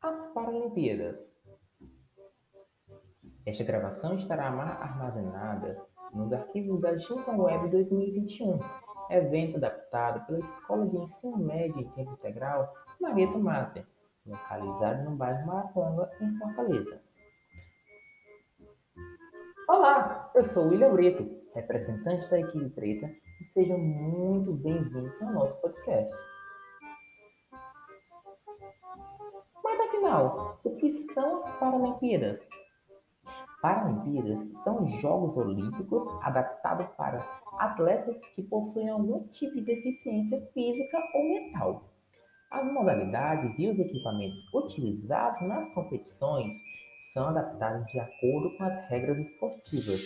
As Paralimpíadas. Esta gravação estará armazenada nos arquivos da Junta Web 2021, evento adaptado pela Escola de Ensino Médio em Tempo Integral Maria Tomásia, localizado no bairro Maraponga, em Fortaleza. Olá, eu sou William Brito, representante da equipe preta, e sejam muito bem-vindos ao nosso podcast. Mas afinal, o que são as Paralimpíadas? Paralimpíadas são Jogos Olímpicos adaptados para atletas que possuem algum tipo de deficiência física ou mental. As modalidades e os equipamentos utilizados nas competições são adaptados de acordo com as regras esportivas.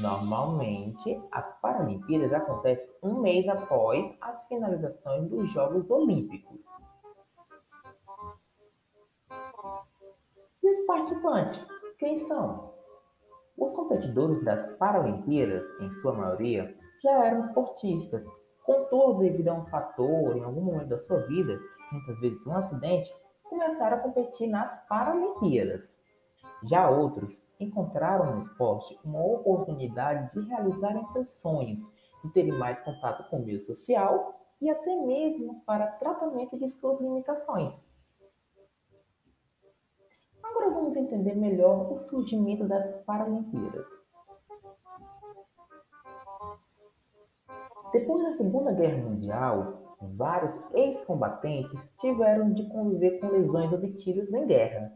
Normalmente, as Paralimpíadas acontecem um mês após as finalizações dos Jogos Olímpicos. Participantes, quem são? Os competidores das Paralimpíadas, em sua maioria, já eram esportistas. Contudo, devido a um fator em algum momento da sua vida, muitas vezes um acidente, começaram a competir nas Paralimpíadas. Já outros encontraram no esporte uma oportunidade de realizarem seus sonhos, de terem mais contato com o meio social e até mesmo para tratamento de suas limitações. Agora vamos entender melhor o surgimento das Paralimpíadas. Depois da Segunda Guerra Mundial, vários ex-combatentes tiveram de conviver com lesões obtidas em guerra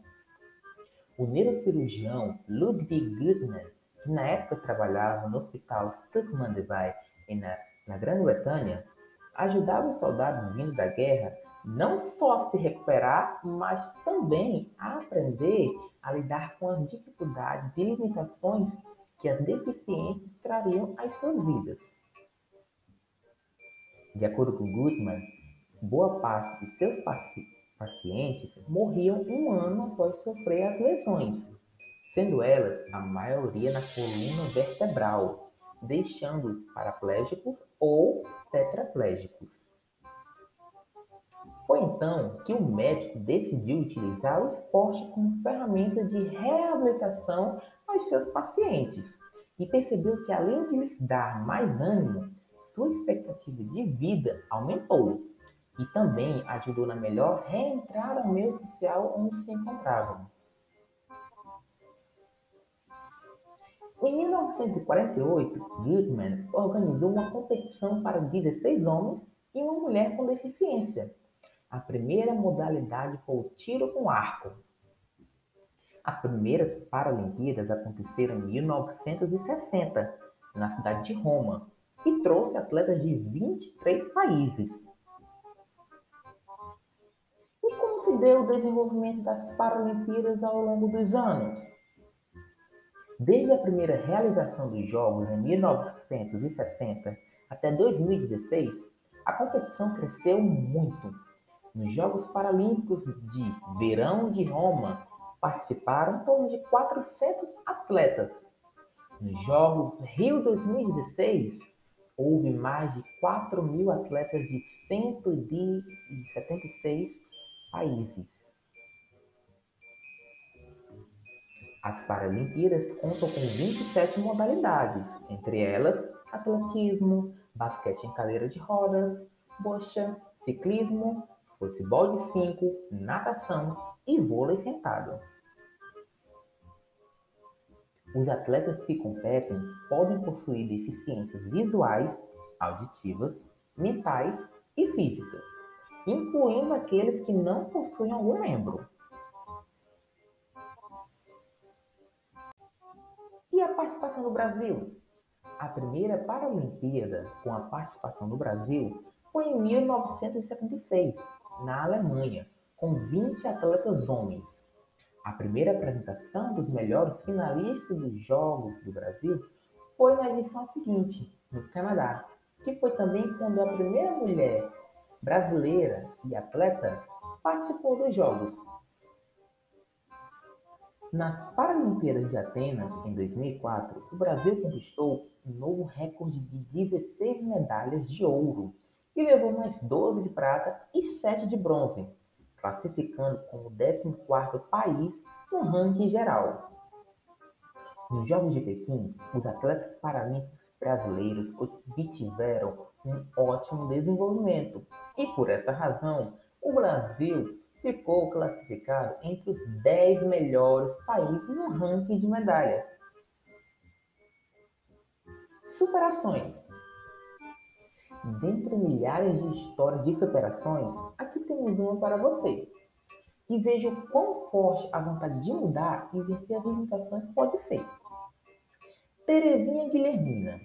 o neurocirurgião Ludwig Guttmann, que na época trabalhava no Hospital Stuckmann-Devey na, na Grã-Bretanha, ajudava os soldados vindo da guerra não só se recuperar, mas também a aprender a lidar com as dificuldades e limitações que as deficiências trariam às suas vidas. De acordo com Goodman, boa parte de seus pacientes morriam um ano após sofrer as lesões, sendo elas a maioria na coluna vertebral, deixando-os paraplégicos ou tetraplégicos. Foi então que o médico decidiu utilizar o esporte como ferramenta de reabilitação aos seus pacientes e percebeu que, além de lhes dar mais ânimo, sua expectativa de vida aumentou e também ajudou na melhor reentrada ao meio social onde se encontravam. Em 1948, Goodman organizou uma competição para 16 homens e uma mulher com deficiência. A primeira modalidade foi o tiro com arco. As primeiras Paralimpíadas aconteceram em 1960, na cidade de Roma, e trouxe atletas de 23 países. deu o desenvolvimento das Paralimpíadas ao longo dos anos. Desde a primeira realização dos Jogos em 1960 até 2016, a competição cresceu muito. Nos Jogos Paralímpicos de Verão de Roma, participaram em torno de 400 atletas. Nos Jogos Rio 2016, houve mais de 4 mil atletas de 176 países. As Paralimpíadas contam com 27 modalidades, entre elas atletismo, basquete em cadeira de rodas, bocha, ciclismo, futebol de cinco, natação e vôlei sentado. Os atletas que competem podem possuir deficiências visuais, auditivas, mentais e físicas incluindo aqueles que não possuem algum membro. E a participação do Brasil? A primeira Paralimpíada com a participação do Brasil foi em 1976, na Alemanha, com 20 atletas homens. A primeira apresentação dos melhores finalistas dos Jogos do Brasil foi na edição seguinte, no Canadá, que foi também quando a primeira mulher brasileira e atleta participou dos Jogos. Nas Paralimpíadas de Atenas, em 2004, o Brasil conquistou um novo recorde de 16 medalhas de ouro e levou mais 12 de prata e 7 de bronze. classificando como 14º país no ranking geral. Nos Jogos de Pequim, os atletas paralímpicos brasileiros obtiveram um ótimo desenvolvimento e, por essa razão, o Brasil ficou classificado entre os 10 melhores países no ranking de medalhas. Superações. Dentre milhares de histórias de superações, aqui temos uma para você. E veja o quão forte a vontade de mudar e vencer as limitações pode ser. Terezinha Guilhermina.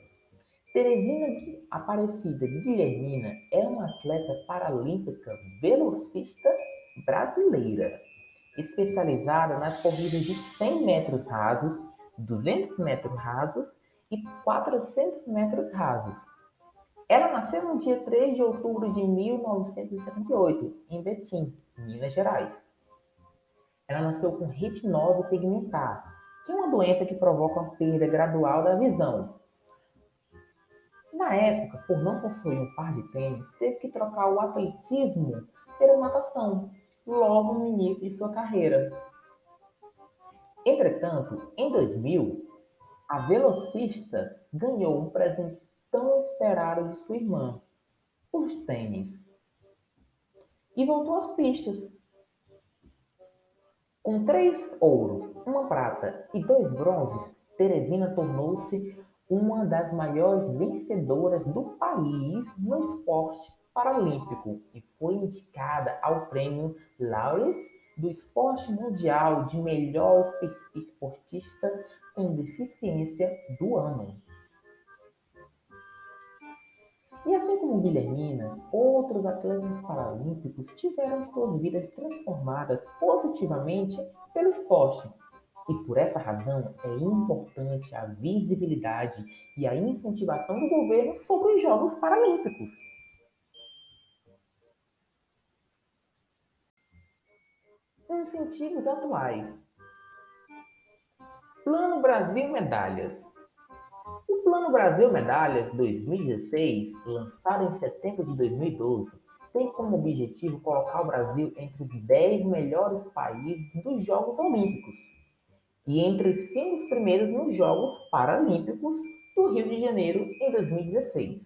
Terezinha Aparecida Guilhermina é uma atleta paralímpica velocista brasileira, especializada nas corridas de 100 metros rasos, 200 metros rasos e 400 metros rasos. Ela nasceu no dia 3 de outubro de 1978, em Betim, Minas Gerais. Ela nasceu com retinose pigmentar, que é uma doença que provoca uma perda gradual da visão. Na época, por não possuir um par de tênis, teve que trocar o atletismo pela natação, logo no início de sua carreira. Entretanto, em 2000, a velocista ganhou um presente tão de sua irmã, os tênis, e voltou às pistas. Com três ouros, uma prata e dois bronzes, Teresina tornou-se uma das maiores vencedoras do país no esporte paralímpico e foi indicada ao prêmio Laureus do Esporte Mundial de Melhor Esportista com Deficiência do Ano. E assim como Guilhermina, outros atletas paralímpicos tiveram suas vidas transformadas positivamente pelo esporte. E por essa razão é importante a visibilidade e a incentivação do governo sobre os Jogos Paralímpicos. Incentivos atuais. Plano Brasil Medalhas. Plano Brasil Medalhas 2016, lançado em setembro de 2012, tem como objetivo colocar o Brasil entre os 10 melhores países dos Jogos Olímpicos e entre os cinco primeiros nos Jogos Paralímpicos do Rio de Janeiro em 2016.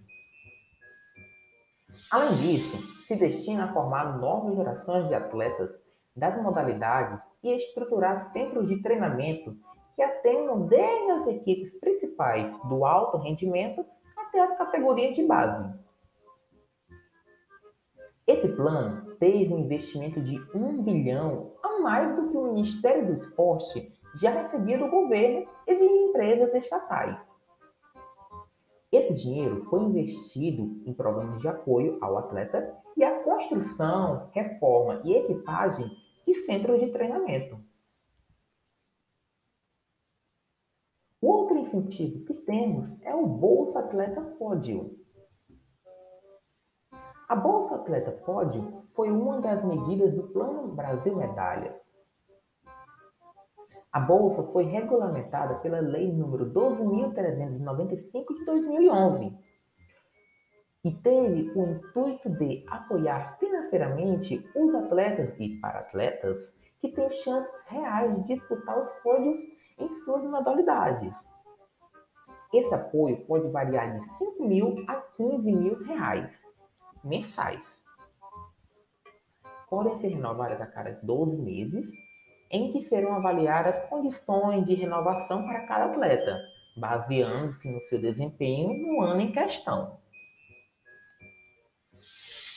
Além disso, se destina a formar novas gerações de atletas das modalidades e estruturar centros de treinamento que atendam desde as equipes principais do alto rendimento até as categorias de base. Esse plano teve um investimento de 1 bilhão a mais do que o Ministério do Esporte já recebia do governo e de empresas estatais. Esse dinheiro foi investido em programas de apoio ao atleta e a construção, reforma e equipagem e centros de treinamento. O outro incentivo que temos é o Bolsa Atleta Pódio. A Bolsa Atleta Pódio foi uma das medidas do Plano Brasil Medalhas. A bolsa foi regulamentada pela Lei nº 12.395 de 2011 e teve o intuito de apoiar financeiramente os atletas e para-atletas que têm chances reais de disputar os pódios em suas modalidades. Esse apoio pode variar de 5 mil a 15 mil reais mensais. Podem ser renovadas a cada 12 meses, em que serão avaliadas as condições de renovação para cada atleta, baseando-se no seu desempenho no ano em questão.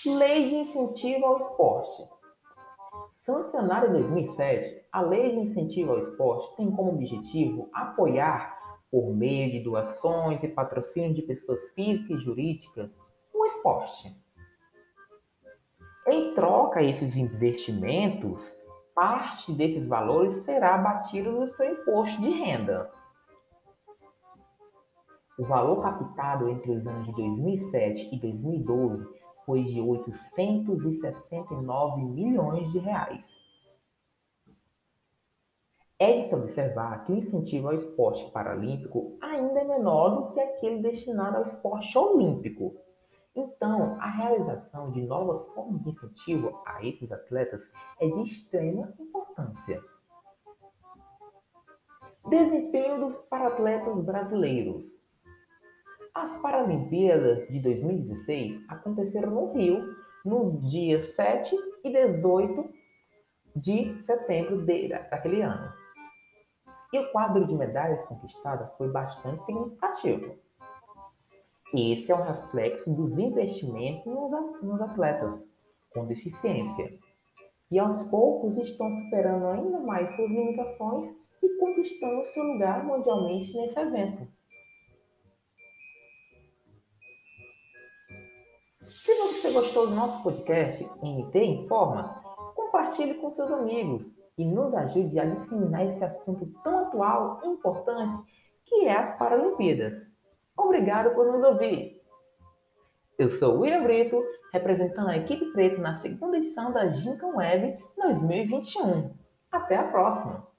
Lei de Incentivo ao Esporte. Sancionada em 2007, a Lei de Incentivo ao Esporte tem como objetivo apoiar, por meio de doações e patrocínio de pessoas físicas e jurídicas, o esporte. Em troca a esses investimentos, parte desses valores será abatido no seu imposto de renda. O valor captado entre os anos de 2007 e 2012 foi de 869 milhões de reais. É de se observar que o incentivo ao esporte paralímpico ainda é menor do que aquele destinado ao esporte olímpico, Então, a realização de novas formas de incentivo a esses atletas é de extrema importância. Desempenho dos paratletas brasileiros. As Paralimpíadas de 2016 aconteceram no Rio nos dias 7 e 18 de setembro de, daquele ano. E o quadro de medalhas conquistadas foi bastante significativo. Esse é um reflexo dos investimentos nos atletas com deficiência, que aos poucos estão superando ainda mais suas limitações e conquistando seu lugar mundialmente nesse evento. Se você gostou do nosso podcast NT Informa, compartilhe com seus amigos e nos ajude a disseminar esse assunto tão atual e importante que é as Paralimpíadas. Obrigado por nos ouvir. Eu sou William Brito, representando a equipe preta na segunda edição da Gincam Web 2021. Até a próxima!